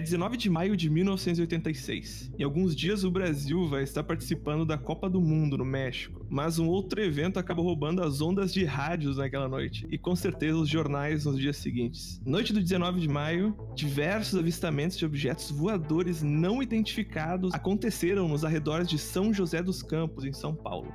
É 19 de maio de 1986. Em alguns dias o Brasil vai estar participando da Copa do Mundo no México, mas um outro evento acaba roubando as ondas de rádios naquela noite e com certeza os jornais nos dias seguintes. Noite do 19 de maio, diversos avistamentos de objetos voadores não identificados aconteceram nos arredores de São José dos Campos, em São Paulo.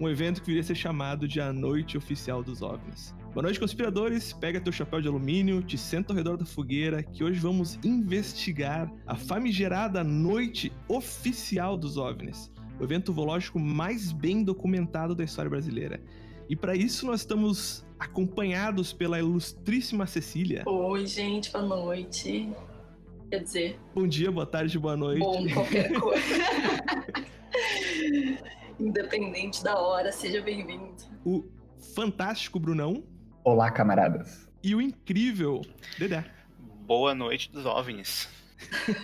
Um evento que viria a ser chamado de a Noite Oficial dos OVNIs. Boa noite, conspiradores. Pega teu chapéu de alumínio, te senta ao redor da fogueira, que hoje vamos investigar a famigerada Noite Oficial dos OVNIs, o evento ufológico mais bem documentado da história brasileira. E para isso nós estamos acompanhados pela ilustríssima Cecília. Oi, gente, boa noite. Quer dizer, Bom dia, boa tarde, boa noite. bom qualquer coisa. Independente da hora, seja bem-vindo. O fantástico Brunão Olá, camaradas. e o incrível Dedé. Boa noite dos OVNIs.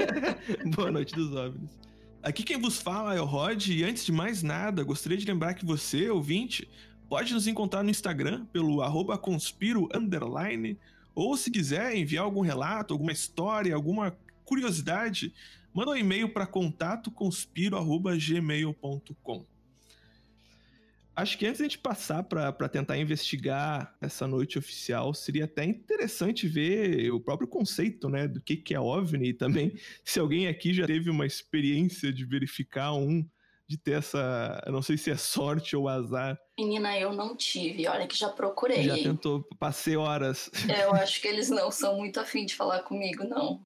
Boa noite dos OVNIs. Aqui quem vos fala é o Rod, e antes de mais nada, gostaria de lembrar que você, ouvinte, pode nos encontrar no Instagram pelo arroba conspiro underline, ou se quiser enviar algum relato, alguma história, alguma curiosidade, manda um e-mail para contatoconspiro.gmail.com. Acho que antes de a gente passar para tentar investigar essa noite oficial, seria até interessante ver o próprio conceito, né, do que, que é OVNI e também se alguém aqui já teve uma experiência de verificar um, de ter essa, eu não sei se é sorte ou azar, Menina, eu não tive. Olha que já procurei. já tentou, passei horas. É, eu acho que eles não são muito afim de falar comigo, não.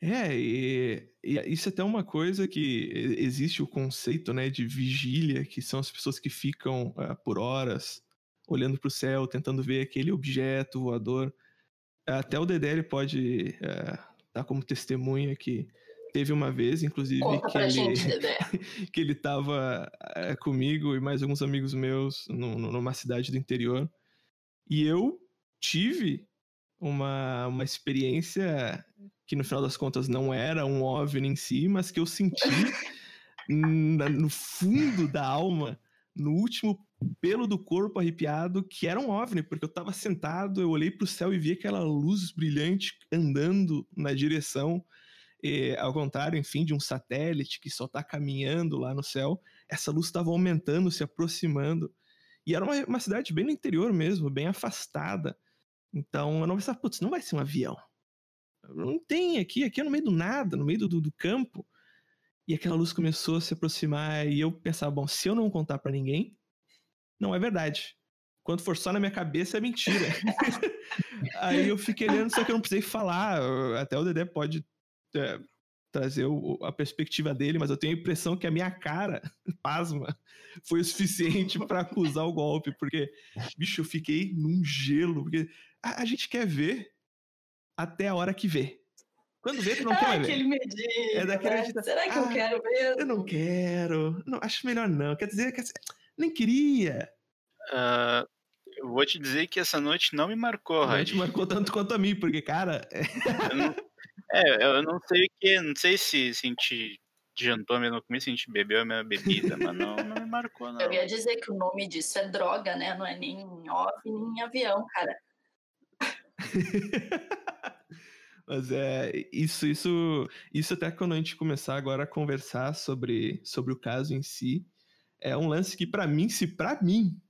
É, e, e isso é até uma coisa que existe o conceito, né, de vigília, que são as pessoas que ficam ah, por horas olhando para o céu, tentando ver aquele objeto voador. Até o Dedé ele pode eh, dar como testemunha que teve uma vez, inclusive, Conta que ele, gente, que ele tava eh, comigo e mais alguns amigos meus nu- nu- numa cidade do interior. E eu tive uma, uma experiência que no final das contas não era um OVNI em si, mas que eu senti no fundo da alma, no último pelo do corpo arrepiado, que era um OVNI, porque eu tava sentado, eu olhei pro céu e vi aquela luz brilhante andando na direção, eh, ao contrário, enfim, de um satélite que só tá caminhando lá no céu, essa luz estava aumentando, se aproximando, e era uma, uma cidade bem no interior mesmo, bem afastada, então eu não pensava, putz, não vai ser um avião. Não tem aqui, aqui é no meio do nada, no meio do, do- campo. E aquela luz começou a se aproximar e eu pensava, bom, se eu não contar pra ninguém, não é verdade. Quando for só na minha cabeça é mentira. Aí eu fiquei olhando, só que eu não precisei falar. Até o Dedé pode é, trazer o- a perspectiva dele, mas eu tenho a impressão que a minha cara, pasma, foi o suficiente pra acusar o golpe, porque, bicho, eu fiquei num gelo, porque a, a gente quer ver até a hora que vê. Quando vê, tu não quer Ah, mais ver. aquele medinho. É daquele né? de- Será que eu Ah, quero mesmo? Eu não quero. Não, acho melhor não. Quer dizer, quer dizer, nem queria. Ah, eu vou te dizer que essa noite não me marcou, A gente Rod. marcou tanto quanto a mim, porque, cara, é, Eu não, é, eu não sei o que, não sei se, se a gente jantou a mesma comida, se a gente bebeu a mesma bebida, mas não, não me marcou, não. Eu ia dizer que o nome disso é droga, né? Não é nem OVNI, nem avião, cara. Mas é isso, isso, isso até quando a gente começar agora a conversar sobre, sobre o caso em si, é um lance que pra mim, se pra mim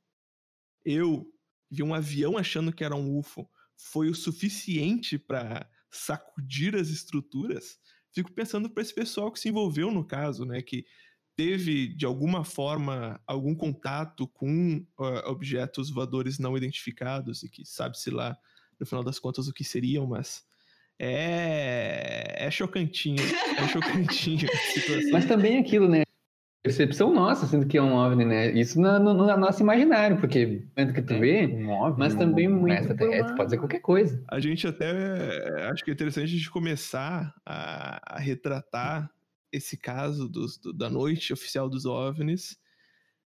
eu vi um avião achando que era um UFO, foi o suficiente pra sacudir as estruturas, fico pensando pra esse pessoal que se envolveu no caso, né, que teve de alguma forma algum contato com ah, objetos voadores não identificados e que sabe-se lá no final das contas o que seriam, mas é, é chocantinho, é chocantinho. Mas também é aquilo, né? Percepção nossa, sendo que é um OVNI, né? Isso na, no, no nosso imaginário, porque tanto que tu vê, Um OVNI, mas também um muito por extraterrestre, uma- pode ser qualquer coisa. A gente até acho que é interessante a gente começar a, a retratar esse caso dos- do- da noite oficial dos OVNIs,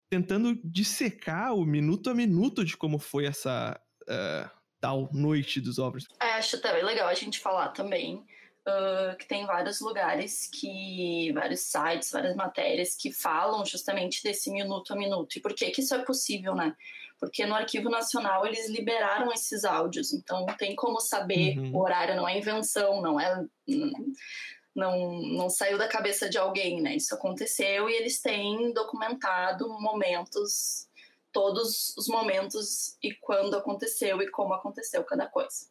tentando dissecar o minuto a minuto de como foi essa, eh, tal noite dos OVNIs. É, acho também legal a gente falar também ah, que tem vários lugares que. vários sites, várias matérias que falam justamente desse minuto a minuto. E por que, que isso é possível, né? Porque no Arquivo Nacional eles liberaram esses áudios, então tem como saber Uhum. o horário, não é invenção, não é. Não, não saiu da cabeça de alguém, né? Isso aconteceu e eles têm documentado momentos, todos os momentos e quando aconteceu e como aconteceu cada coisa.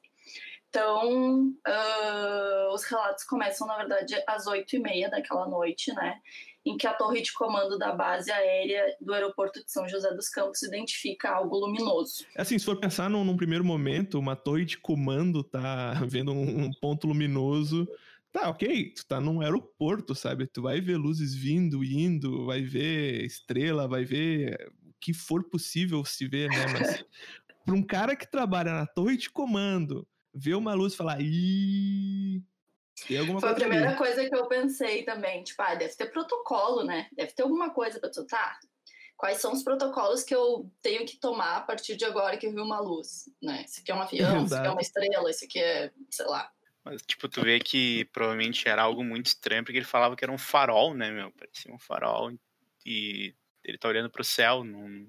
Então, ah, os relatos começam, na verdade, às oito e meia daquela noite, né? Em que a torre de comando da base aérea do aeroporto de São José dos Campos identifica algo luminoso. Assim, se for pensar num, num primeiro momento, uma torre de comando tá vendo um, um ponto luminoso. Tá, ok, tu tá num aeroporto, sabe? Tu vai ver luzes vindo, indo, vai ver estrela, vai ver que for possível se ver, né? Mas pra um cara que trabalha na torre de comando, ver uma luz e falar, ih. Tem alguma Foi a coisa ali." primeira coisa que eu pensei também. Tipo, ah, deve ter protocolo, né? Deve ter alguma coisa pra tu, tá? Quais são os protocolos que eu tenho que tomar a partir de agora que eu vi uma luz, né? Esse aqui é um avião, esse aqui é uma estrela, esse aqui é, sei lá. Mas, tipo, tu vê que provavelmente era algo muito estranho, porque ele falava que era um farol, né, meu? Parecia um farol. E ele tá olhando pro céu, não,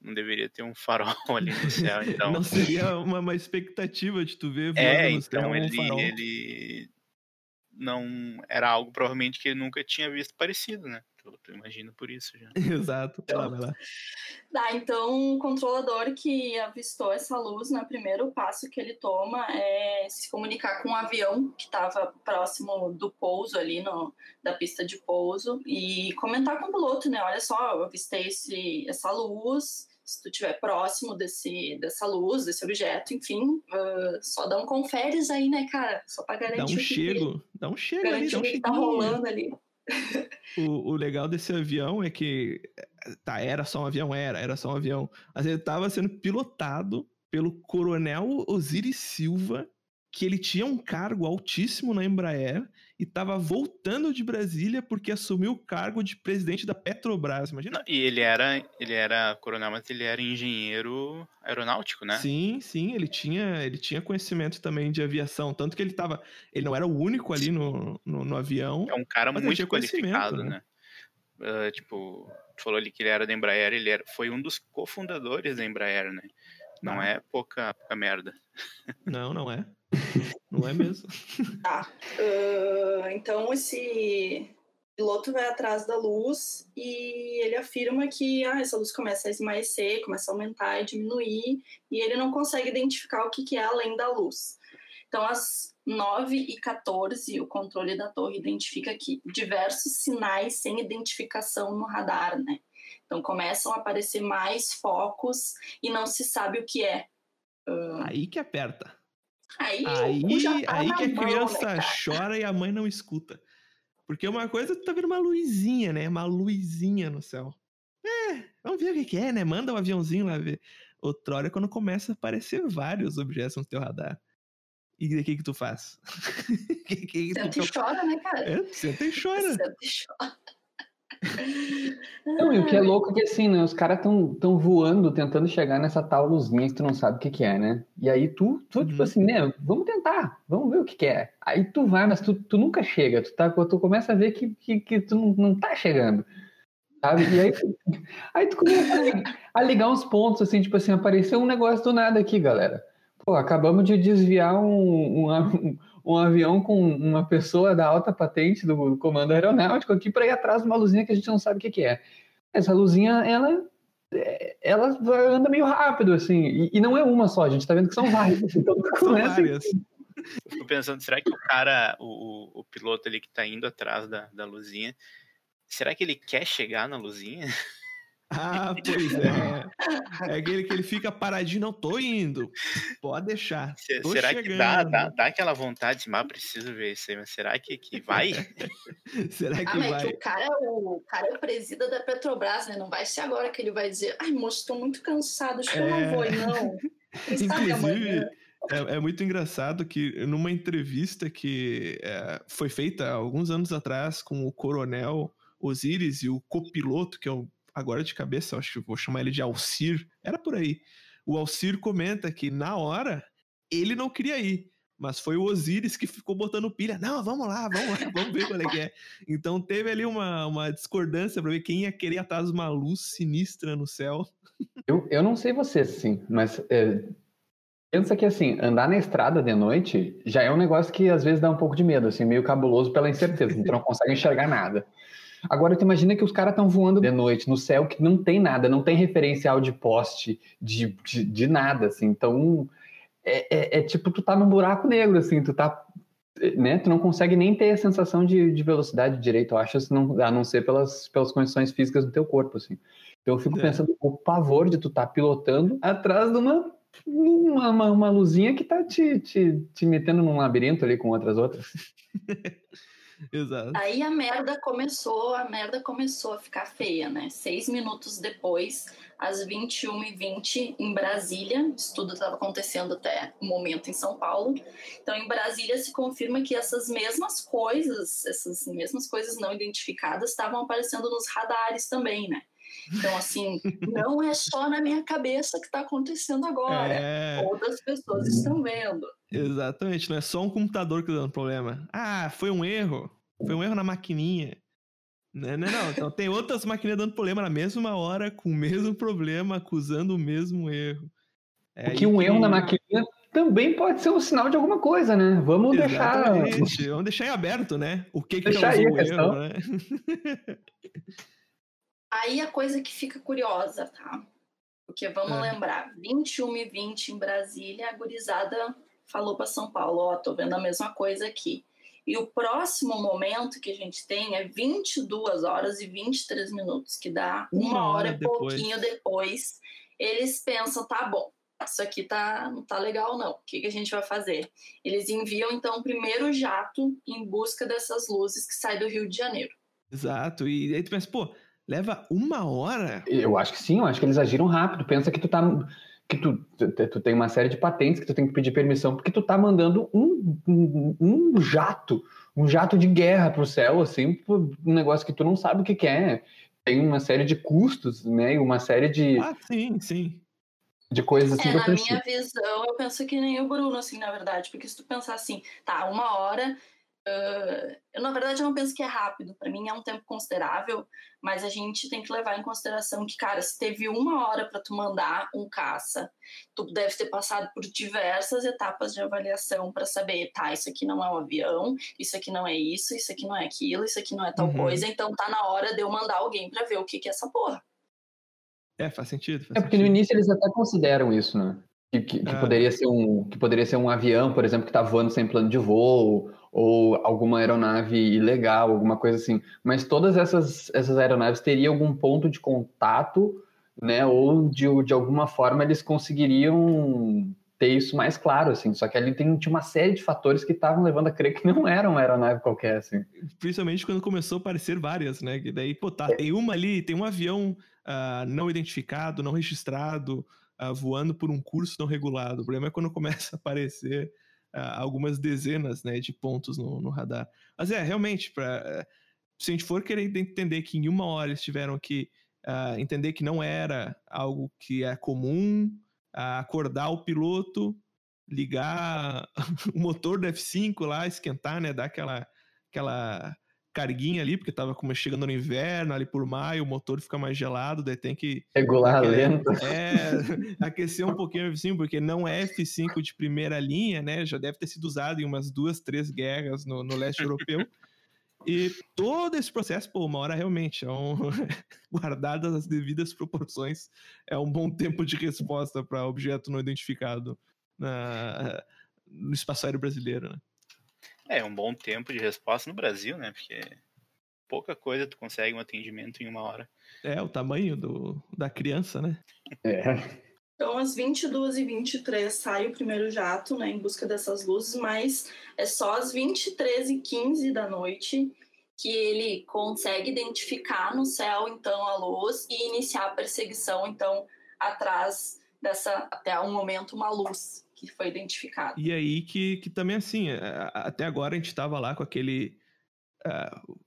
não deveria ter um farol ali no céu, então. Não seria uma, uma expectativa de tu ver É, então ele, ele não era algo provavelmente que ele nunca tinha visto parecido, né? Tu imagina por isso já. Exato. Vai lá, vai lá. Tá, então o controlador que avistou essa luz, né, o primeiro passo que ele toma é se comunicar com um avião que estava próximo do pouso ali, no, da pista de pouso, e comentar com o piloto, né, olha só, eu avistei esse, essa luz, se tu estiver próximo desse, dessa luz, desse objeto, enfim, ah, só dá um conferes aí, né, cara, só pra garantir Dá um o que, chego, dá um chego ali, dá um o que tá rolando ali. O, o legal desse avião é que, tá, era só um avião, era, era só um avião, mas ele tava sendo pilotado pelo coronel Osiris Silva, que ele tinha um cargo altíssimo na Embraer e tava voltando de Brasília porque assumiu o cargo de presidente da Petrobras, imagina? Não, e ele era, ele era coronel, mas ele era engenheiro aeronáutico, né? Sim, sim, ele tinha, ele tinha conhecimento também de aviação, tanto que ele tava, ele não era o único ali no, no, no avião, É um cara muito qualificado, né? né? Ah, tipo, falou ali que ele era da Embraer, ele era, foi um dos cofundadores da Embraer, né? Não Ah. é pouca, pouca merda. não, não é, não é mesmo. Tá. Ah, então esse piloto vai atrás da luz e ele afirma que ah, essa luz começa a esmaecer, começa a aumentar e diminuir, e ele não consegue identificar o que, que é além da luz. Então, às 9h14, o controle da torre identifica que diversos sinais sem identificação no radar, né? Então, começam a aparecer mais focos e não se sabe o que é. Aí que aperta. Aí, Aí, tá aí que a mão, criança né, chora e a mãe não escuta. Porque uma coisa tu tá vendo uma luzinha, né? Uma luzinha no céu. É, vamos ver o que, que é, né? Manda um aviãozinho lá ver. Outrora é quando começa a aparecer vários objetos no teu radar. E o que que tu faz? que, que, Senta tu... e chora, né, cara? É, senta e chora. Senta e chora. Não, e o que é louco é que assim, né? Os caras tão, tão voando, tentando chegar nessa tal luzinha que tu não sabe o que, que é, né? E aí tu, tu tipo Uhum. assim, né? Vamos tentar, vamos ver o que, que é. Aí tu vai, mas tu, tu nunca chega, tu, tá, tu começa a ver que, que, que tu não, não tá chegando. Sabe? E aí, aí tu começa a li- a ligar uns pontos, assim, tipo assim, apareceu um negócio do nada aqui, galera. Pô, acabamos de desviar um, um, a- um avião com uma pessoa da alta patente do comando aeronáutico aqui para ir atrás de uma luzinha que a gente não sabe o que, que é. Essa luzinha, ela, é, ela anda meio rápido, assim, e, e não é uma só, a gente tá vendo que são várias. Então tu São várias. Eu Fico pensando, será que o cara, o, o, o piloto ali que tá indo atrás da, da luzinha, será que ele quer chegar na luzinha? Ah, pois é. É aquele que ele fica paradinho, não tô indo. Pode deixar. Tô será que chegando. dá, dá, dá aquela vontade de, ah, preciso ver isso aí, mas será que, que vai? Será que Ah, mas vai? que o cara, é o, o cara é o presida da Petrobras, né? Não vai ser agora que ele vai dizer, ai, moço, tô muito cansado, acho que eu É. não vou, não. Quem sabe Inclusive, é, é muito engraçado que numa entrevista que é, foi feita alguns anos atrás com o coronel Osiris e o copiloto, que é o, agora de cabeça, acho que vou chamar ele de Alcir, era por aí. O Alcir comenta que na hora ele não queria ir. Mas foi o Osiris que ficou botando pilha. Não, vamos lá, vamos lá, vamos ver qual é que é. Então teve ali uma, uma discordância pra ver quem ia querer atrás de uma luz sinistra no céu. Eu, eu não sei você, sim, mas é, pensa que assim, andar na estrada de noite já é um negócio que às vezes dá um pouco de medo, assim, meio cabuloso pela incerteza, então não consegue enxergar nada. Agora tu imagina que os caras estão voando de noite no céu que não tem nada, não tem referencial de poste, de, de, de nada, assim, então é, é, é, tipo tu tá num buraco negro, assim, tu tá. Né? Tu não consegue nem ter a sensação de, de velocidade direito, eu acho, não, a não ser pelas, pelas condições físicas do teu corpo, assim. Então eu fico É. pensando o pavor de tu estar pilotando atrás de uma, uma, uma, uma luzinha que tá te, te, te metendo num labirinto ali com outras outras. Exato. Aí a merda começou, a merda começou a ficar feia, né? Seis minutos depois, às 21h20, em Brasília, isso tudo estava acontecendo até o momento em São Paulo. Então, em Brasília se confirma que essas mesmas coisas, essas mesmas coisas não identificadas, estavam aparecendo nos radares também, né? Então, assim, não é só na minha cabeça que está acontecendo agora. É, Outras pessoas estão vendo. exatamente. Não é só um computador que tá dando problema. Ah, foi um erro. Foi um erro na maquininha. Não, não, não. Então tem outras máquinas dando problema na mesma hora, com o mesmo problema, acusando o mesmo erro. É Porque aí um que- erro na maquininha também pode ser um sinal de alguma coisa, né? Vamos deixar. Exatamente. Vamos deixar em aberto, né? O que, que Deixar aí causou a o questão. erro, né? Aí a coisa que fica curiosa, tá? Porque vamos É. lembrar, 21 e 20 em Brasília, a gurizada falou para São Paulo, ó, tô vendo a mesma coisa aqui. E o próximo momento que a gente tem é 22 horas e 23 minutos, que dá uma, Uma hora e pouquinho depois. Eles pensam, tá bom, isso aqui tá, não tá legal não. O que, que a gente vai fazer? Eles enviam então o primeiro jato em busca dessas luzes que sai do Rio de Janeiro. Exato. E aí tu pensa, pô, leva uma hora? Eu acho que sim, eu acho que eles agiram rápido. Pensa que tu tá. Que tu, tu, tu tem uma série de patentes que tu tem que pedir permissão, porque tu tá mandando um, um, um jato, um jato de guerra pro céu, assim, por um negócio que tu não sabe o que, que é. Tem uma série de custos, né? E uma série de, Ah, sim, sim. de coisas assim É, que eu na minha visão, eu penso que nem o Bruno, assim, na verdade. Porque se tu pensar assim, tá, uma hora. Ah, eu, na verdade, eu não penso que é rápido. Para mim é um tempo considerável, mas a gente tem que levar em consideração que, cara, se teve uma hora para tu mandar um caça, tu deve ter passado por diversas etapas de avaliação para saber, tá, isso aqui não é um avião, isso aqui não é isso, isso aqui não é aquilo, isso aqui não é tal Uhum. coisa, então tá na hora de eu mandar alguém para ver o que, que é essa porra. É, faz sentido. Faz É porque no sentido. início eles até consideram isso, né? Que, que, que Ah. poderia ser um, que poderia ser um avião, por exemplo, que está voando sem plano de voo, ou alguma aeronave ilegal, alguma coisa assim. Mas todas essas, essas aeronaves teriam algum ponto de contato, né? Ou de, de alguma forma eles conseguiriam ter isso mais claro, assim. Só que ali tem, tinha uma série de fatores que estavam levando a crer que não era uma aeronave qualquer, assim. Principalmente quando começou a aparecer várias, né? Que daí, pô, É. tá, tem uma ali, tem um avião ah, não identificado, não registrado, ah, voando por um curso não regulado. O problema é quando começa a aparecer algumas dezenas né, de pontos no, no radar. Mas é, realmente, pra, se a gente for querer entender que em uma hora eles tiveram que ah, entender que não era algo que é comum, ah, acordar o piloto, ligar o motor do F5 lá, esquentar, né? Dar aquela, aquela carguinha ali, porque tava como chegando no inverno, ali por maio, o motor fica mais gelado, daí tem que Regular Aquele- lento. é, aquecer um pouquinho o F5, porque não é F5 de primeira linha, né? Já deve ter sido usado em umas duas, três guerras no, no leste europeu. E todo esse processo, pô, uma hora realmente, é um... guardadas as devidas proporções, é um bom tempo de resposta para objeto não identificado na- no espaço aéreo brasileiro, né? É, um bom tempo de resposta no Brasil, né? Porque pouca coisa tu consegue um atendimento em uma hora. É, o tamanho do, da criança, né? É. Então, às 22h23 sai o primeiro jato, né, em busca dessas luzes, mas é só às 23h15 da noite que ele consegue identificar no céu, então, a luz e iniciar a perseguição, então, atrás dessa, até o momento, uma luz que foi identificada. E aí que, que também, assim, a- até agora a gente tava lá com aquele.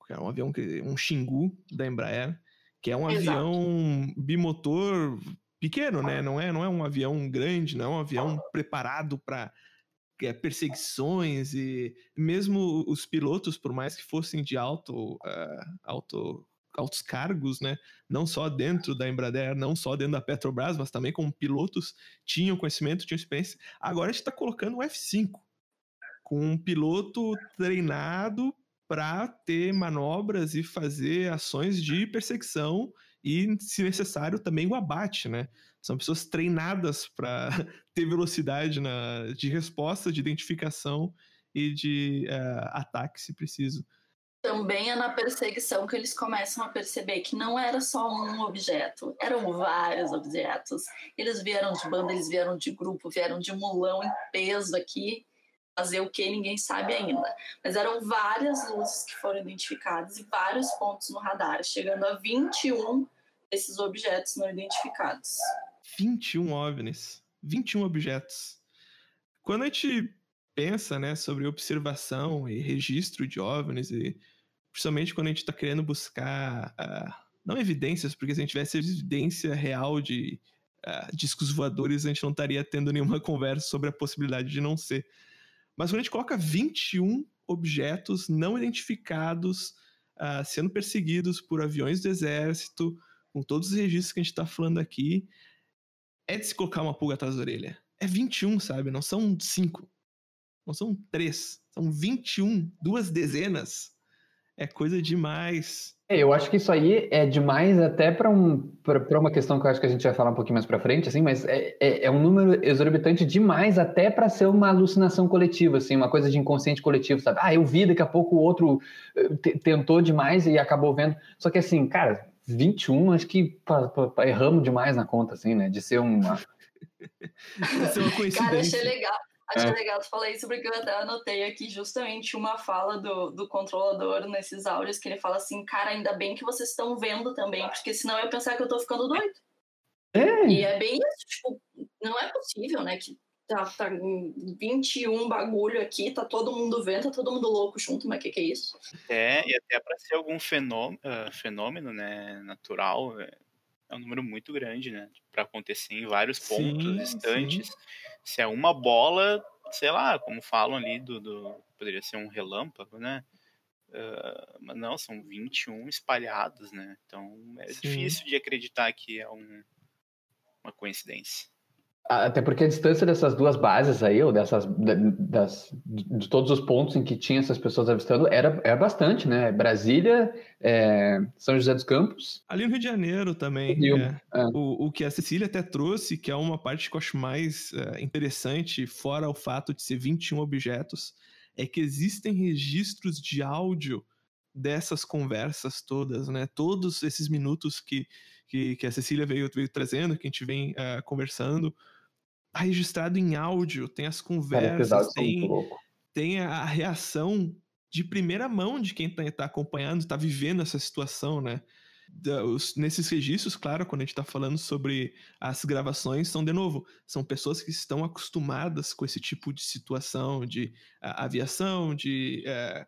que é um avião, que- um Xingu da Embraer, que é um Exato. avião bimotor pequeno, né? Não é, não é um avião grande, não é um avião preparado para é, perseguições e mesmo os pilotos, por mais que fossem de alto, uh, alto altos cargos, né? Não só dentro da Embraer, não só dentro da Petrobras, mas também como pilotos tinham conhecimento, tinham experiência. Agora a gente está colocando o F5 com um piloto treinado para ter manobras e fazer ações de perseguição e, se necessário, também o abate, né? São pessoas treinadas para ter velocidade na, de resposta, de identificação e de uh, ataque, se preciso também é na perseguição que eles começam a perceber que não era só um objeto, eram vários objetos. Eles vieram de banda, eles vieram de grupo, vieram de mulão em peso aqui, fazer o que ninguém sabe ainda. Mas eram várias luzes que foram identificadas e vários pontos no radar, chegando a 21 desses objetos não identificados. 21 OVNIs, 21 objetos. Quando a gente pensa né, sobre observação e registro de OVNIs e principalmente quando a gente está querendo buscar, uh, não evidências, porque se a gente tivesse evidência real de uh, discos voadores, a gente não estaria tendo nenhuma conversa sobre a possibilidade de não ser. Mas quando a gente coloca 21 objetos não identificados uh, sendo perseguidos por aviões do exército, com todos os registros que a gente está falando aqui, é de se colocar uma pulga atrás da orelha. É 21, sabe? Não são 5. Não são 3. São 21. Duas dezenas é coisa demais. É, eu acho que isso aí é demais até para um, uma questão que eu acho que a gente vai falar um pouquinho mais para frente, assim, mas é, é, é, um número exorbitante demais até para ser uma alucinação coletiva, assim, uma coisa de inconsciente coletivo, sabe? Ah, eu vi, daqui a pouco o outro eh, tentou demais e acabou vendo. Só que assim, cara, 21, acho que pa, pa, erramos demais na conta, assim, né? De ser uma. de ser uma coincidência. Cara, achei legal. Achei é. legal tu falar isso, porque eu até anotei aqui justamente uma fala do, do controlador nesses áudios, que ele fala assim, cara, ainda bem que vocês estão vendo também, porque senão eu ia pensar que eu tô ficando doido. É. E é bem isso, tipo, não é possível, né, que tá, tá 21 bagulho aqui, tá todo mundo vendo, tá todo mundo louco junto, mas o que que é isso? É, e até para ser algum fenômeno, uh, fenômeno, né, natural, é, um número muito grande, né, para acontecer em vários pontos sim, distantes. Sim se é uma bola, sei lá, como falam ali, do, do poderia ser um relâmpago, né? Uh, mas não, são 21 espalhados, né? Então é Sim. difícil de acreditar que é um, uma coincidência. Até porque a distância dessas duas bases aí, ou dessas das, de todos os pontos em que tinha essas pessoas avistando, era, era bastante, né? Brasília, é, São José dos Campos. Ali no Rio de Janeiro também. Rio, é. É. O, o que a Cecília até trouxe, que é uma parte que eu acho mais é, interessante, fora o fato de ser 21 objetos, é que existem registros de áudio dessas conversas todas, né? Todos esses minutos que, que, que a Cecília veio, veio trazendo, que a gente vem uh, conversando, tá registrado em áudio, tem as conversas, tem, tem a reação de primeira mão de quem está tá acompanhando, está vivendo essa situação, né? Os, nesses registros, claro, quando a gente está falando sobre as gravações, são, de novo, são pessoas que estão acostumadas com esse tipo de situação, de aviação, de uh,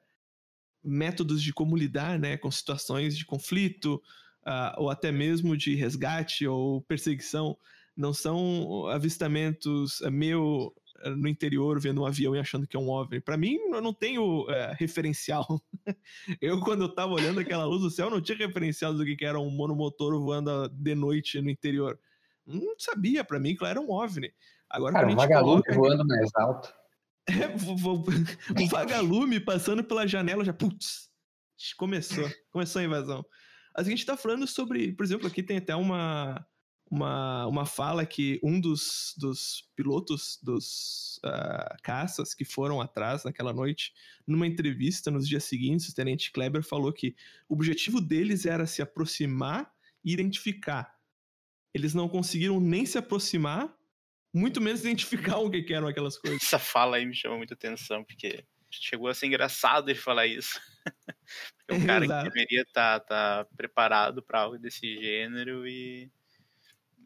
métodos de como lidar né, com situações de conflito, uh, ou até mesmo de resgate ou perseguição não são avistamentos é, meu é, no interior vendo um avião e achando que é um OVNI. Para mim, eu não tenho é, referencial. eu, quando eu tava olhando aquela luz do céu, não tinha referencial do que era um monomotor voando de noite no interior. Não sabia, para mim, que era um OVNI. Agora, Cara, um vagalume coloca... voando mais alto. É, um vagalume passando pela janela, já, putz, começou, começou a invasão. A gente tá falando sobre, por exemplo, aqui tem até uma uma, uma fala que um dos, dos pilotos dos uh, caças que foram atrás naquela noite, numa entrevista nos dias seguintes, o tenente Kleber falou que o objetivo deles era se aproximar e identificar. Eles não conseguiram nem se aproximar, muito menos identificar o que eram aquelas coisas. Essa fala aí me chamou muita atenção, porque chegou a ser engraçado ele falar isso. porque é um cara Exato. que deveria estar tá, tá preparado para algo desse gênero e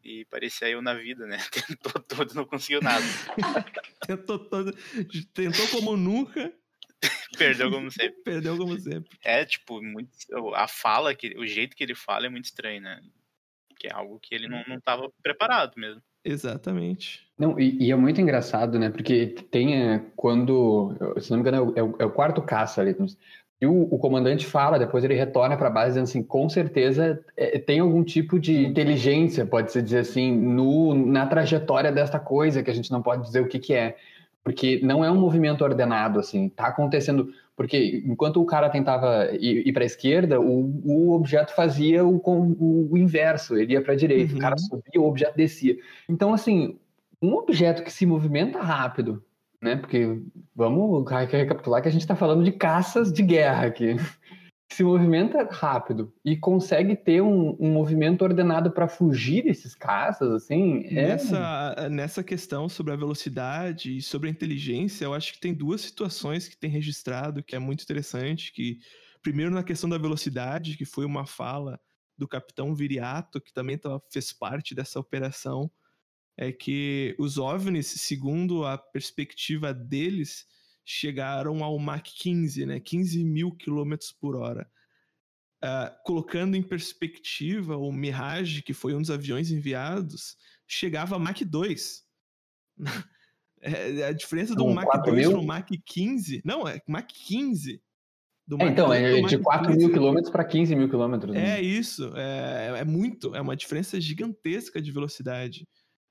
e parecia eu na vida, né? Tentou todo, não conseguiu nada. tentou todo, tentou como nunca. Perdeu como sempre. Perdeu como sempre. É, tipo, muito, a fala, que, o jeito que ele fala é muito estranho, né? Que é algo que ele não, não tava preparado mesmo. Exatamente. Não, e, e é muito engraçado, né? Porque tem é, quando, se não me engano, é o, é o quarto caça ali. E o, o, comandante fala, depois ele retorna para a base dizendo assim, com certeza é, tem algum tipo de inteligência, pode-se dizer assim, no, na trajetória desta coisa, que a gente não pode dizer o que, que é. Porque não é um movimento ordenado, assim, tá acontecendo. Porque enquanto o cara tentava ir, ir para a esquerda, o, o, objeto fazia o, o, o inverso, ele ia para a direita, uhum. o cara uhum. subia, o objeto descia. Então, assim, um objeto que se movimenta rápido, né? Porque vamos recapitular que a gente está falando de caças de guerra aqui. Se movimenta rápido e consegue ter um, um movimento ordenado para fugir desses caças, assim. É... Nessa, nessa questão sobre a velocidade e sobre a inteligência, eu acho que tem duas situações que tem registrado que é muito interessante. Que primeiro na questão da velocidade, que foi uma fala do capitão Viriato, que também fez parte dessa operação é que os OVNIs, segundo a perspectiva deles, chegaram ao Mach 15, né? 15 mil quilômetros por hora. Uh, colocando em perspectiva, o Mirage, que foi um dos aviões enviados, chegava a Mach 2. é, a diferença do Mach 2 para o Mach 15. Não, é Mach 15. É, então, é de 4 mil quilômetros para 15 mil quilômetros. Né? É isso, é, é muito, é uma diferença gigantesca de velocidade.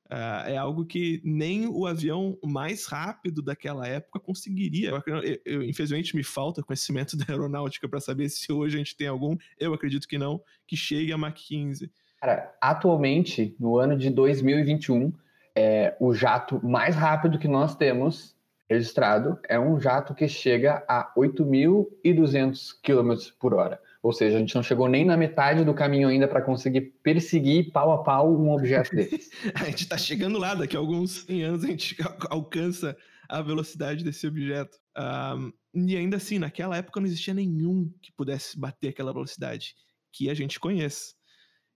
Uh, é algo que nem o avião mais rápido daquela época conseguiria. Eu, eu, eu, infelizmente, me falta conhecimento da aeronáutica para saber se hoje a gente tem algum, eu acredito que não, que chegue a Mach 15. Cara, atualmente, no ano de 2021, é, o jato mais rápido que nós temos registrado é um jato que chega a 8.200 km por hora. Ou seja, a gente não chegou nem na metade do caminho ainda para conseguir perseguir pau a pau um objeto desse. a gente está chegando lá, daqui a alguns 100 anos a gente alcança a velocidade desse objeto. Um, e ainda assim, naquela época não existia nenhum que pudesse bater aquela velocidade que a gente conhece.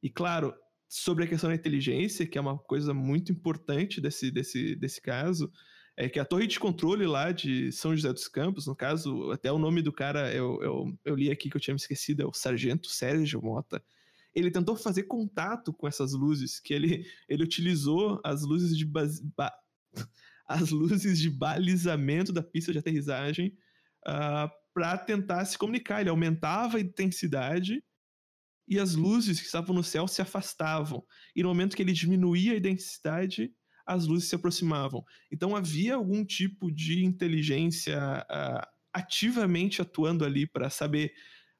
E claro, sobre a questão da inteligência, que é uma coisa muito importante desse, desse, desse caso, é que a torre de controle lá de São José dos Campos, no caso, até o nome do cara eu, eu, eu li aqui que eu tinha me esquecido, é o Sargento Sérgio Mota. Ele tentou fazer contato com essas luzes, que ele, ele utilizou as luzes de ba, as luzes de balizamento da pista de aterrissagem uh, ah, para tentar se comunicar. Ele aumentava a intensidade e as luzes que estavam no céu se afastavam. E no momento que ele diminuía a intensidade, as luzes se aproximavam. Então havia algum tipo de inteligência uh, ativamente atuando ali para saber,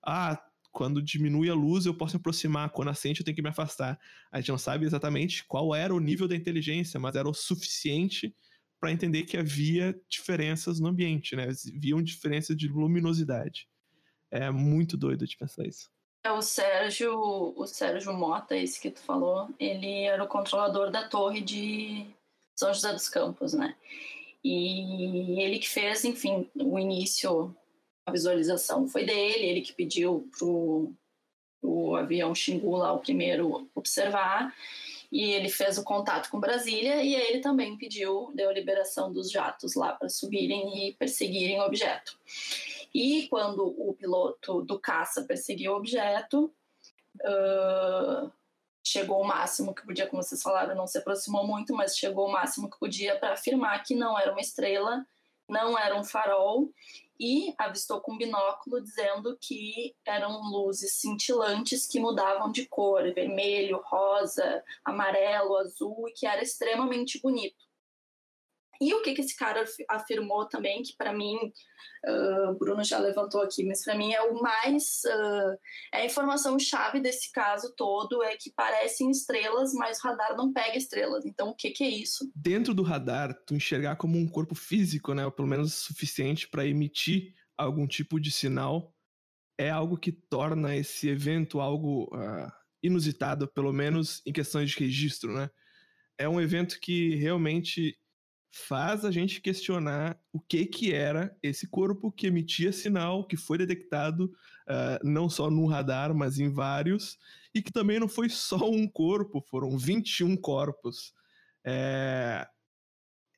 ah, quando diminui a luz eu posso me aproximar, quando acende eu tenho que me afastar. A gente não sabe exatamente qual era o nível da inteligência, mas era o suficiente para entender que havia diferenças no ambiente, né? Haviam diferenças de luminosidade. É muito doido de pensar isso. É o Sérgio, o Sérgio Mota, esse que tu falou, ele era o controlador da torre de são José dos Campos, né? E ele que fez, enfim, o início, a visualização foi dele, ele que pediu pro o avião Xingu lá o primeiro observar e ele fez o contato com Brasília e ele também pediu, deu a liberação dos jatos lá para subirem e perseguirem o objeto. E quando o piloto do caça perseguiu o objeto, uh, chegou o máximo que podia, como vocês falaram, não se aproximou muito, mas chegou o máximo que podia para afirmar que não era uma estrela, não era um farol, e avistou com binóculo dizendo que eram luzes cintilantes que mudavam de cor, vermelho, rosa, amarelo, azul, e que era extremamente bonito. E o que, que esse cara afirmou também, que para mim, uh, Bruno já levantou aqui, mas para mim é o mais. Uh, é a informação-chave desse caso todo, é que parecem estrelas, mas o radar não pega estrelas. Então, o que, que é isso? Dentro do radar, tu enxergar como um corpo físico, né, ou pelo menos suficiente para emitir algum tipo de sinal, é algo que torna esse evento algo uh, inusitado, pelo menos em questões de registro, né? É um evento que realmente faz a gente questionar o que que era esse corpo que emitia sinal, que foi detectado uh, não só no radar, mas em vários, e que também não foi só um corpo, foram 21 corpos. É,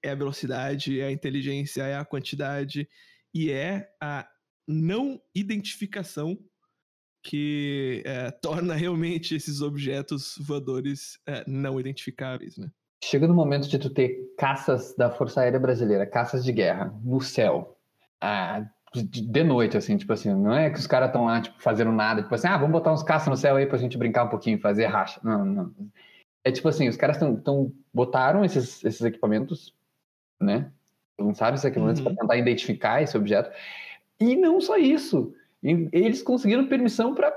é a velocidade, é a inteligência, é a quantidade, e é a não identificação que é, torna realmente esses objetos voadores é, não identificáveis, né? Chega no momento de tu ter caças da Força Aérea Brasileira, caças de guerra, no céu, ah, de, noite, assim, tipo assim, não é que os caras estão lá, tipo, fazendo nada, tipo assim, ah, vamos botar uns caças no céu aí pra gente brincar um pouquinho, fazer racha. Não, não. É tipo assim, os caras estão, botaram esses, esses equipamentos, né? Não sabe esses equipamentos Uhum. para tentar identificar esse objeto. E não só isso, eles conseguiram permissão para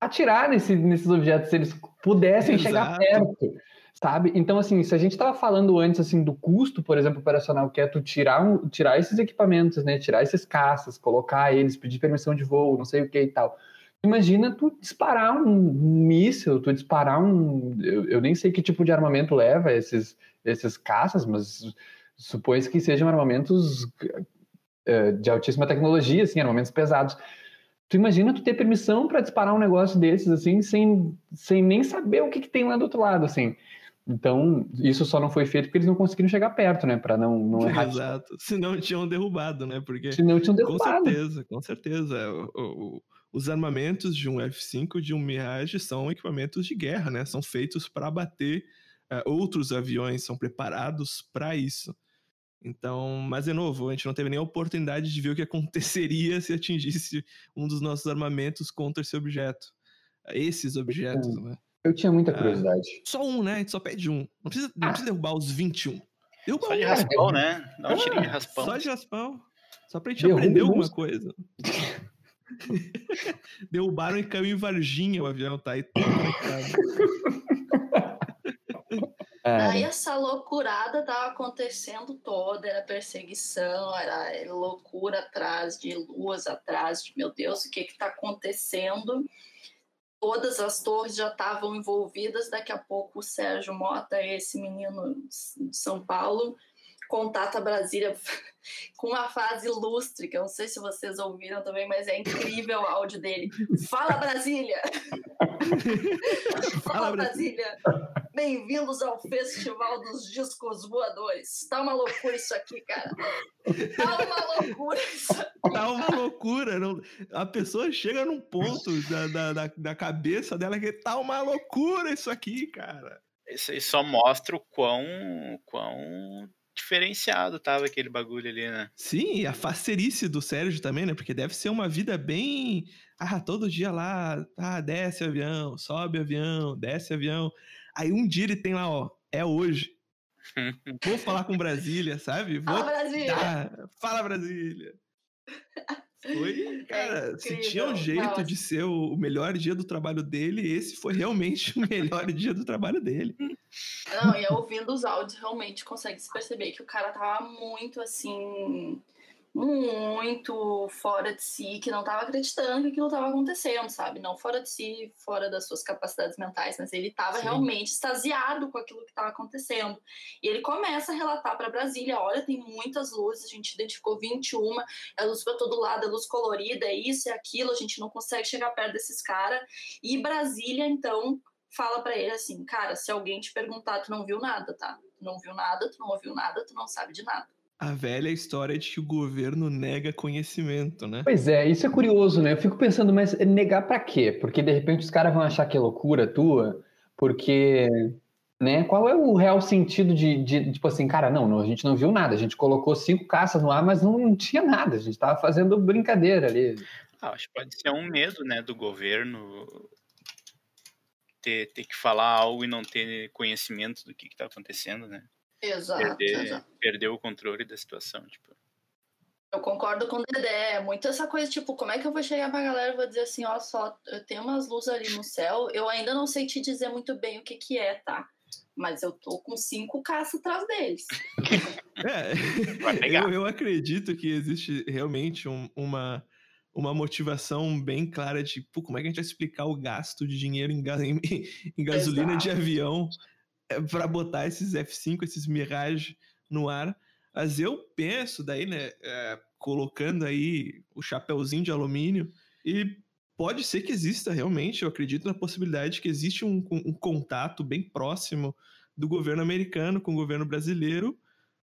atirar nesse, nesses objetos, se eles pudessem chegar Exato. perto, sabe? Então, assim, se a gente estava falando antes, assim, do custo, por exemplo, operacional, que é tu tirar, um, tirar esses equipamentos, né? Tirar esses caças, colocar eles, pedir permissão de voo, não sei o que e tal. Imagina tu disparar um, míssil, tu disparar um... Eu, eu nem sei que tipo de armamento leva esses, esses caças, mas supõe que sejam armamentos eh, de altíssima tecnologia, assim, armamentos pesados. Tu imagina tu ter permissão para disparar um negócio desses, assim, sem, sem nem saber o que, que tem lá do outro lado, assim. Então, isso só não foi feito porque eles não conseguiram chegar perto, né? Para não, não errar. Exato. Senão tinham derrubado, né? Porque Senão tinham Com derrubado. certeza, com certeza. O- o- os armamentos de um F-5 de um Mirage são equipamentos de guerra, né? São feitos para bater eh, outros aviões, são preparados para isso. Então, mas de novo, a gente não teve nem a oportunidade de ver o que aconteceria se atingisse um dos nossos armamentos contra esse objeto. Esses objetos, né? Eu tinha muita Ah. curiosidade. Só um, né? A gente só pede um. Não precisa, não Ah. precisa derrubar os 21. Derruba Só de um. raspão, né? Dá um tirinho de raspão. Só de raspão. Só pra gente Derruba aprender alguma coisa. Derrubaram e caiu em Varginha o avião, tá aí. Cara, Aí essa loucurada tava acontecendo toda, era perseguição, era loucura atrás de luas, atrás de meu Deus, o que que tá acontecendo? Todas as torres já estavam envolvidas, daqui a pouco o Sérgio Mota, esse menino de São Paulo, contata Brasília com uma frase ilustre, que eu não sei se vocês ouviram também, mas é incrível o áudio dele. Fala Brasília! Fala Brasília! Bem-vindos ao Festival dos Discos Voadores. Tá uma loucura isso aqui, cara. Tá uma loucura isso aqui. Tá uma loucura. não- A pessoa chega num ponto da, da, da, da cabeça dela que tá uma loucura isso aqui, cara. Isso aí só mostra o quão, quão diferenciado tava aquele bagulho ali, né? Sim, e a facerice do Sérgio também, né? Porque deve ser uma vida bem. Ah, todo dia lá, ah, desce avião, sobe avião, desce avião. Aí um dia ele tem lá, ó, é hoje. Vou falar com Brasília, sabe? Vou Fala, Brasília! Tá, fala Brasília. Foi, cara, se tinha um jeito nossa. de ser o o melhor dia do trabalho dele, esse foi realmente o melhor dia do trabalho dele. Não, e ouvindo os áudios, realmente consegue se perceber que o cara tava muito assim. Muito fora de si, que não tava acreditando que aquilo tava acontecendo, sabe? Não fora de si, fora das suas capacidades mentais, mas ele tava Sim. realmente extasiado com aquilo que tava acontecendo. E ele começa a relatar para Brasília: olha, tem muitas luzes, a gente identificou 21, é luz para todo lado, é luz colorida, é isso, é aquilo, a gente não consegue chegar perto desses caras. E Brasília, então, fala pra ele assim, cara, se alguém te perguntar, tu não viu nada, tá? Tu não viu nada, tu não ouviu nada, tu não sabe de nada. A velha história de que o governo nega conhecimento, né? Pois é, isso é curioso, né? Eu fico pensando, mas negar pra quê? Porque de repente os caras vão achar que é loucura tua, porque, né? Qual é o real sentido de, de tipo assim, cara, não, não, a gente não viu nada, a gente colocou cinco caças no ar, mas não, não tinha nada, a gente tava fazendo brincadeira ali. Ah, acho que pode ser um medo, né, do governo ter, ter que falar algo e não ter conhecimento do que, que tá acontecendo, né? Exato, Perder, exato. perder o controle da situação, tipo. Eu concordo com o Dedé. É muito essa coisa, tipo, como é que eu vou chegar pra galera e vou dizer assim, ó, só, eu tenho umas luzes ali no céu, eu ainda não sei te dizer muito bem o que que é, tá? Mas eu tô com cinco caças atrás deles. É, eu, eu acredito que existe realmente um- uma, uma motivação bem clara de pô, como é que a gente vai explicar o gasto de dinheiro em, ga- em- em gasolina de Exato. avião para botar esses F5, esses Mirage no ar. Mas eu penso daí, né, é, colocando aí o chapéuzinho de alumínio, e pode ser que exista realmente, eu acredito na possibilidade que existe um, um contato bem próximo do governo americano com o governo brasileiro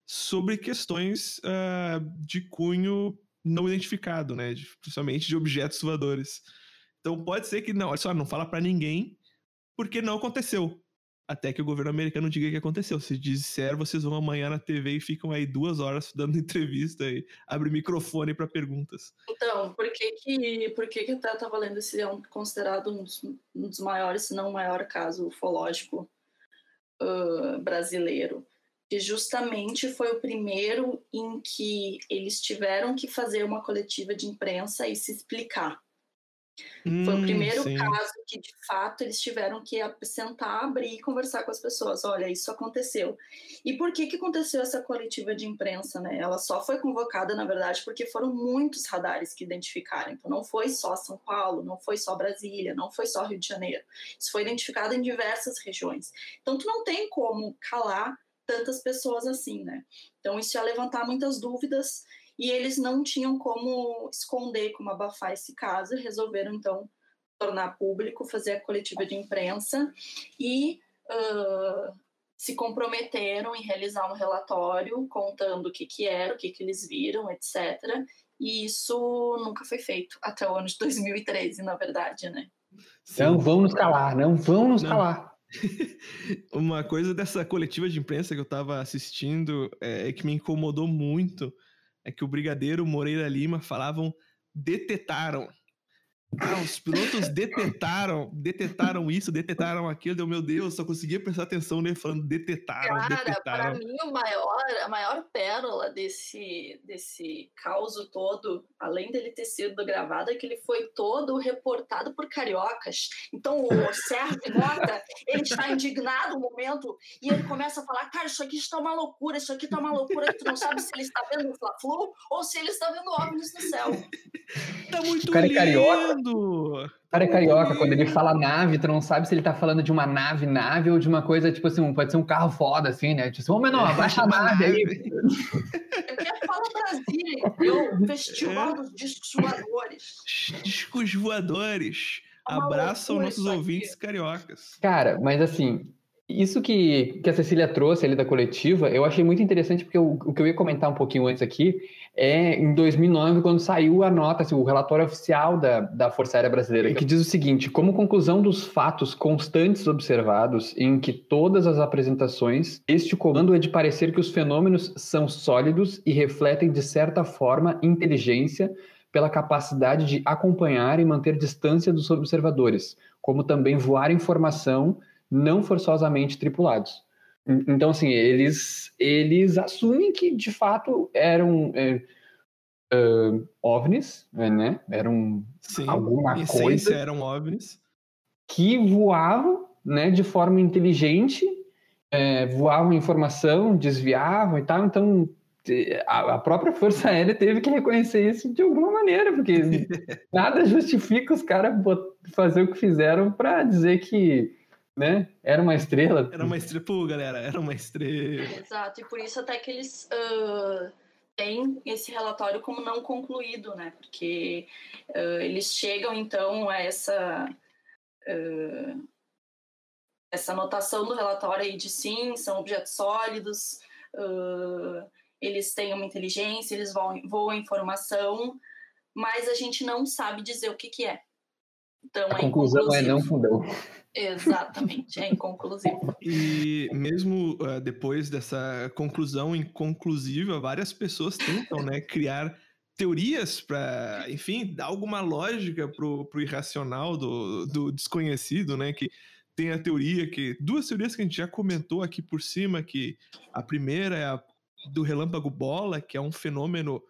sobre questões ah, de cunho não identificado, né? de- principalmente de objetos voadores. Então pode ser que não, olha só, não fala para ninguém porque não aconteceu. Até que o governo americano diga o que aconteceu. Se disser, vocês vão amanhã na TV e ficam aí duas horas dando entrevista e abre microfone para perguntas. Então, por que que, por que, que até estava lendo esse é um, considerado um dos, um dos, maiores, se não o maior caso ufológico uh, brasileiro? Que justamente foi o primeiro em que eles tiveram que fazer uma coletiva de imprensa e se explicar. Hum, Foi o hum, primeiro sim. caso que, de fato, eles tiveram que sentar, abrir e conversar com as pessoas. Olha, isso aconteceu. E por que, que aconteceu essa coletiva de imprensa? Né? Ela só foi convocada, na verdade, porque foram muitos radares que identificaram. Então, não foi só São Paulo, não foi só Brasília, não foi só Rio de Janeiro. Isso foi identificado em diversas regiões. Então, tu não tem como calar tantas pessoas assim, né? Então, isso ia levantar muitas dúvidas e eles não tinham como esconder, como abafar esse caso, e resolveram então tornar público, fazer a coletiva de imprensa e uh, se comprometeram em realizar um relatório contando o que, que era, o que, que eles viram, etc. E isso nunca foi feito até o ano de 2013, na verdade, né? Sim. Não vão nos calar, não vão nos não. calar. Uma coisa dessa coletiva de imprensa que eu estava assistindo é, que me incomodou muito é que o Brigadeiro Moreira Lima falavam detetaram. Ah, os pilotos detetaram, detetaram isso, detetaram aquilo. Meu Deus, só conseguia prestar atenção nele falando detetaram, Cara, detetaram. para mim, o maior, a maior pérola desse, desse caos todo, além dele ter sido gravado, é que ele foi todo reportado por cariocas. Então, o Sérgio Mota, ele está indignado no momento e ele começa a falar, cara, isso aqui está uma loucura, isso aqui está uma loucura, que tu não sabe se ele está vendo o Fla-Flu ou se ele está vendo OVNIs no céu. Tá muito o cara é carioca. O cara é carioca, quando ele fala nave, tu não sabe se ele tá falando de uma nave, nave, ou de uma coisa, tipo assim, pode ser um carro foda, assim, né? Tipo, ô menor, abaixa a nave aí. Eu quero falar Brasília, entendeu? Festival dos discos voadores. Discos voadores. Abraçam nossos ouvintes cariocas. Cara, mas assim, isso que, que a Cecília trouxe ali da coletiva, eu achei muito interessante, porque o, o que eu ia comentar um pouquinho antes aqui é em 2009, quando saiu a nota, assim, o relatório oficial da, da Força Aérea Brasileira, que diz o seguinte: como conclusão dos fatos constantes observados em que todas as apresentações, este comando é de parecer que os fenômenos são sólidos e refletem, de certa forma, inteligência pela capacidade de acompanhar e manter distância dos observadores, como também voar informação não forçosamente tripulados. Então, assim, eles, eles assumem que, de fato, eram é, uh, OVNIs, né? Eram Sim, alguma coisa... eram OVNIs. Que voavam né, de forma inteligente, é, voavam informação, desviavam e tal. Então, a, a própria Força Aérea teve que reconhecer isso de alguma maneira, porque nada justifica os caras fazer o que fizeram para dizer que né? Era uma estrela. Era uma estrela, pô, galera, era uma estrela. Exato, e por isso até que eles uh, têm esse relatório como não concluído, né? Porque uh, eles chegam então a essa uh, essa anotação do relatório aí de sim, são objetos sólidos, eles têm uma inteligência, eles voam, voam informação, mas a gente não sabe dizer o que, que é. Então, a é conclusão é não fundão. Exatamente, é inconclusivo. E mesmo uh, depois dessa conclusão inconclusiva, várias pessoas tentam né, criar teorias para, enfim, dar alguma lógica pro, pro irracional do, do desconhecido, né? Que tem a teoria que. Duas teorias que a gente já comentou aqui por cima, que a primeira é a do relâmpago bola, que é um fenômeno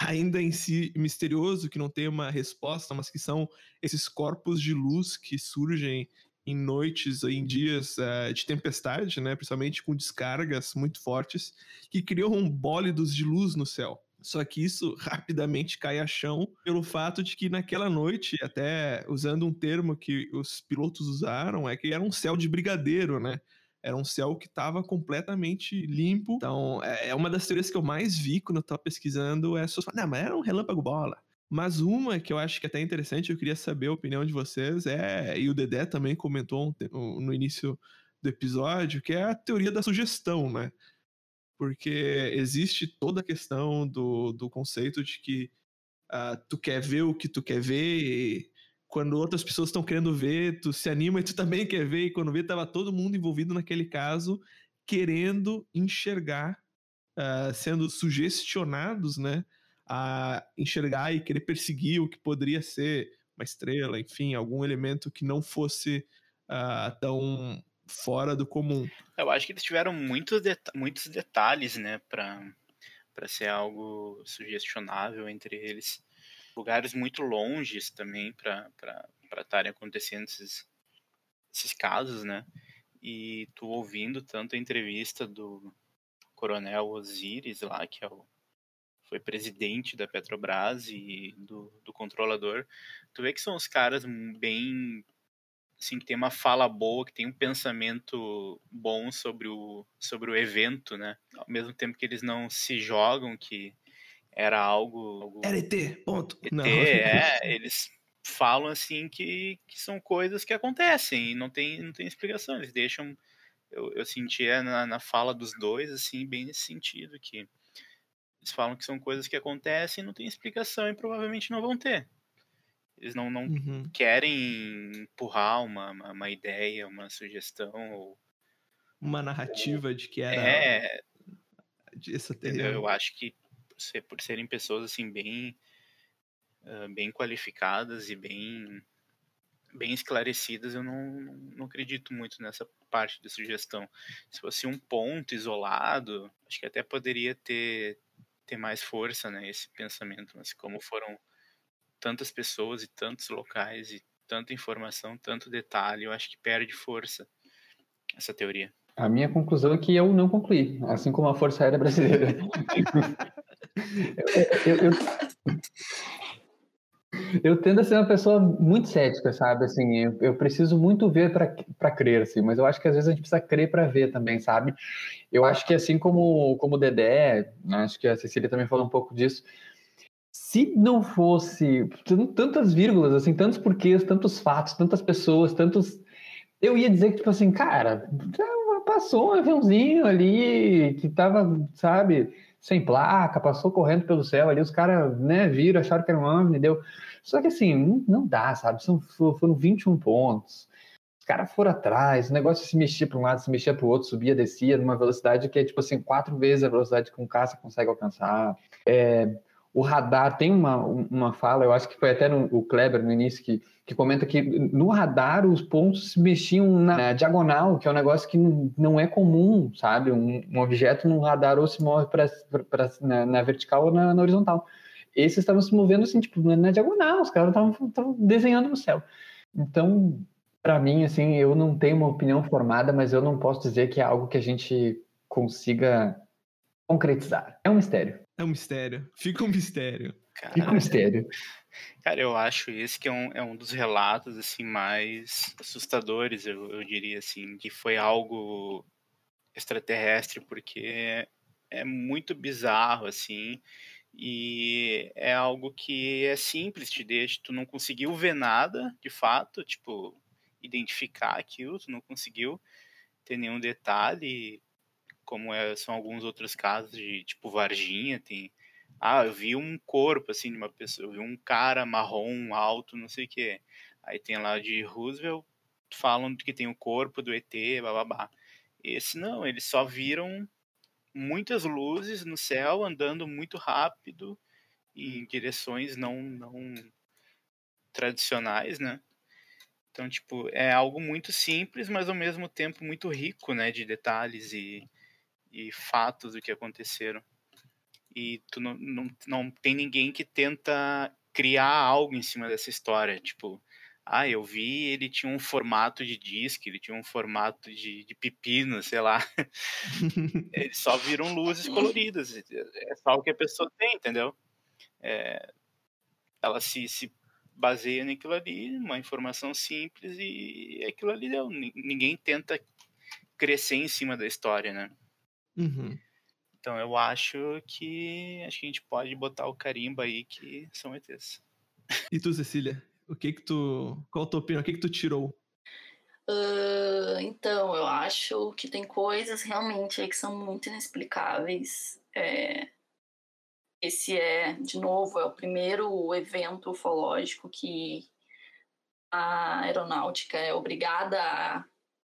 ainda em si misterioso, que não tem uma resposta, mas que são esses corpos de luz que surgem em noites, em dias uh, de tempestade, né, principalmente com descargas muito fortes, que criam bólidos de luz no céu. Só que isso rapidamente cai a chão pelo fato de que naquela noite, até usando um termo que os pilotos usaram, é que era um céu de brigadeiro, né? Era um céu que estava completamente limpo. Então, é, é uma das teorias que eu mais vi quando eu estava pesquisando. É só, não, mas era um relâmpago bola. Mas uma que eu acho que é até interessante, eu queria saber a opinião de vocês, é, e o Dedé também comentou no início do episódio, que é a teoria da sugestão, né? Porque existe toda a questão do, do conceito de que uh, tu quer ver o que tu quer ver, quando outras pessoas estão querendo ver, tu se anima e tu também quer ver, e quando vê, tava todo mundo envolvido naquele caso, querendo enxergar, uh, sendo sugestionados, né, a enxergar e querer perseguir o que poderia ser uma estrela, enfim, algum elemento que não fosse uh, tão fora do comum. Eu acho que eles tiveram muitos, muitos detalhes, né, para ser algo sugestionável entre eles. Lugares muito longes também para estarem acontecendo esses, esses casos, né? E tu ouvindo tanto a entrevista do Coronel Osiris lá, que é o, foi presidente da Petrobras e do, do controlador, tu vê que são os caras bem assim, que tem uma fala boa, que tem um pensamento bom sobre o, sobre o evento, né? Ao mesmo tempo que eles não se jogam, que era algo... algo... Era ET, ponto. ET, não. é, eles falam assim que, que são coisas que acontecem e não tem, não tem explicação, eles deixam... Eu, eu sentia na, na fala dos dois, assim, bem nesse sentido, que eles falam que são coisas que acontecem e não tem explicação e provavelmente não vão ter. Eles não, não uhum. querem empurrar uma, uma, uma, ideia, uma sugestão ou uma narrativa ou, de que era é, essa Eu acho que por serem pessoas assim bem uh, bem qualificadas e bem bem esclarecidas, eu não, não acredito muito nessa parte de sugestão. Se fosse um ponto isolado, acho que até poderia ter ter mais força, né, esse pensamento, mas como foram tantas pessoas e tantos locais e tanta informação, tanto detalhe, eu acho que perde força essa teoria. A minha conclusão é que eu não concluí, assim como a Força Aérea Brasileira. eu, eu, eu, eu, tendo a ser uma pessoa muito cética, sabe? Assim, eu, eu preciso muito ver para crer, assim, mas eu acho que às vezes a gente precisa crer para ver também, sabe? Eu acho que assim como, como o Dedé, acho que a Cecília também falou um pouco disso, se não fosse tantas vírgulas, assim, tantos porquês, tantos fatos, tantas pessoas, tantos. Eu ia dizer que, tipo assim, cara, passou um aviãozinho ali que tava, sabe, sem placa, passou correndo pelo céu ali, os caras, né, viram, acharam que era um homem, deu. Só que assim, não dá, sabe? São, foram 21 pontos. Os caras foram atrás, o negócio se mexia para um lado, se mexia para o outro, subia, descia, numa velocidade que é, tipo assim, quatro vezes a velocidade que um caça consegue alcançar. É, o radar tem uma, uma fala, eu acho que foi até no, o Kleber no início, que, que comenta que no radar os pontos se mexiam na, na diagonal, que é um negócio que não, não é comum, sabe? Um, um, objeto no radar ou se move pra, pra na, na, vertical ou na, na, horizontal. Esses estavam se movendo assim, tipo, na diagonal, os caras estavam desenhando no céu. Então, para mim, assim, eu não tenho uma opinião formada, mas eu não posso dizer que é algo que a gente consiga concretizar. É um mistério. É um mistério. Fica um mistério. Cara, Fica um mistério. Cara, eu acho esse que é um, é um dos relatos assim mais assustadores, eu, eu diria assim, que foi algo extraterrestre, porque é, é muito bizarro assim e é algo que é simples, te deixa, tu não conseguiu ver nada, de fato, tipo, identificar aquilo, tu não conseguiu ter nenhum detalhe, como é, são alguns outros casos de tipo Varginha, tem ah, eu vi um corpo assim de uma pessoa, eu vi um cara marrom, alto, não sei o que. Aí tem lá de Roosevelt falam que tem o corpo do ET, babá. Esse não, eles só viram muitas luzes no céu andando muito rápido em direções não não tradicionais, né? Então, tipo, é algo muito simples, mas ao mesmo tempo muito rico, né, de detalhes e e fatos do que aconteceram. E tu não, não, não tem ninguém que tenta criar algo em cima dessa história. Tipo, ah, eu vi, ele tinha um formato de disco, ele tinha um formato de, de pepino, sei lá. Eles só viram luzes coloridas. É só o que a pessoa tem, entendeu? É, ela se, se baseia naquilo ali, uma informação simples, e aquilo ali deu. Ninguém tenta crescer em cima da história, né? Uhum. Então eu acho que acho que a gente pode botar o carimbo aí que são ETs. E tu, Cecília? O que que tu. Qual a tua opinião? O que que tu tirou? Uh, então, eu acho que tem coisas realmente aí que são muito inexplicáveis. É... Esse é, de novo, é o primeiro evento ufológico que a aeronáutica é obrigada a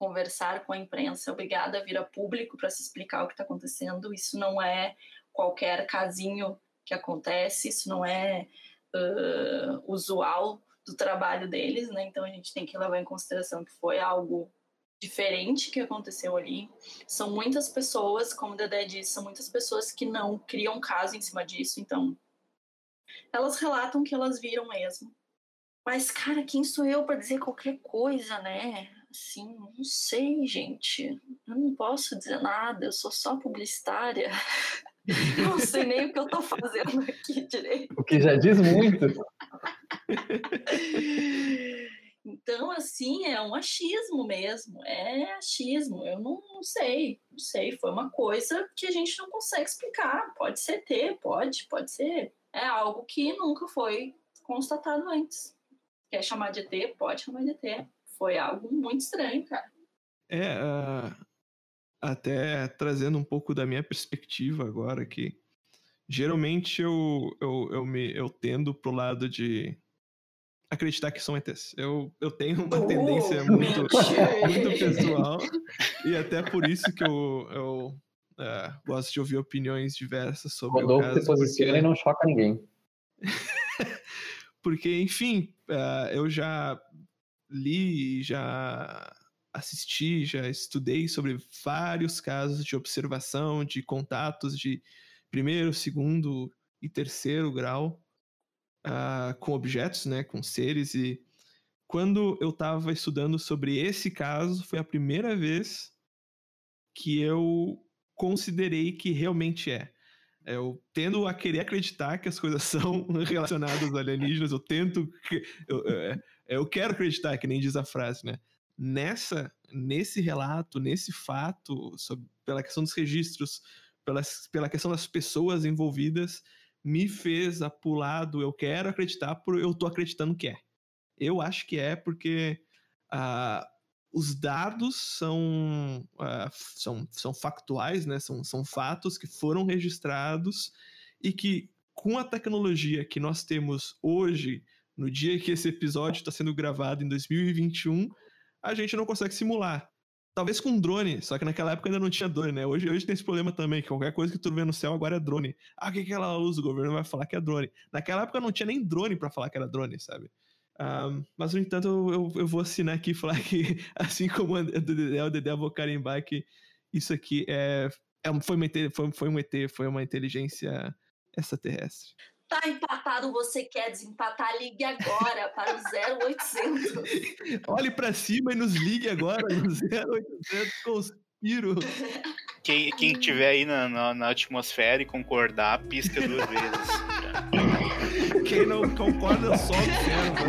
conversar com a imprensa, é obrigada a vir a público para se explicar o que está acontecendo. Isso não é qualquer casinho que acontece, isso não é uh, usual do trabalho deles, né? Então a gente tem que levar em consideração que foi algo diferente que aconteceu ali. São muitas pessoas, como o Dedé disse, são muitas pessoas que não criam caso em cima disso, então elas relatam que elas viram mesmo. Mas, cara, quem sou eu para dizer qualquer coisa, né? Assim, não sei, gente. Eu não posso dizer nada, eu sou só publicitária. não sei nem o que eu tô fazendo aqui direito. O que já diz muito. Então, assim, é um achismo mesmo, é achismo. Eu não, não, sei, não sei. Foi uma coisa que a gente não consegue explicar. Pode ser ter, pode, pode ser. É algo que nunca foi constatado antes. Quer chamar de ET? Pode chamar de ET. Foi algo muito estranho, cara. É, uh, até trazendo um pouco da minha perspectiva agora, que geralmente eu, eu, eu, me, eu tendo pro lado de acreditar que são ETs. Eu, eu tenho uma oh, tendência muito, muito pessoal e até por isso que eu, eu uh, gosto de ouvir opiniões diversas sobre Rodolfo o caso. se posiciona porque... e não choca ninguém. porque, enfim, uh, eu já li, já assisti, já estudei sobre vários casos de observação, de contatos de primeiro, segundo e terceiro grau uh, com objetos, né, com seres. E quando eu estava estudando sobre esse caso, foi a primeira vez que eu considerei que realmente é. Eu tendo a querer acreditar que as coisas são relacionadas aos alienígenas, eu tento. Eu, eu, é, eu quero acreditar, que nem diz a frase, né? Nessa, nesse relato, nesse fato, sobre, pela questão dos registros, pela, pela questão das pessoas envolvidas, me fez a pular do eu quero acreditar por eu tô acreditando que é. Eu acho que é porque uh, os dados são, uh, são, são factuais, né? São, são fatos que foram registrados e que com a tecnologia que nós temos hoje, no dia que esse episódio está sendo gravado em 2021, a gente não consegue simular. Talvez com drone, só que naquela época ainda não tinha drone, né? Hoje, hoje tem esse problema também, que qualquer coisa que tu vê no céu agora é drone. Ah, o que é aquela luz? O governo vai falar que é drone. Naquela época não tinha nem drone para falar que era drone, sabe? Um, mas, no entanto, eu, eu, vou assinar aqui e falar que, assim como o Dedé, o Dedé, vou carimbar que isso aqui é, é foi, uma, foi, foi um ET, foi uma inteligência extraterrestre. Tá empatado, você quer desempatar? Ligue agora para o 0800. Olhe para cima e nos ligue agora no 0800 Conspiro. Quem, quem tiver aí na, na, na atmosfera e concordar, pisca duas vezes. Quem não concorda, só observa.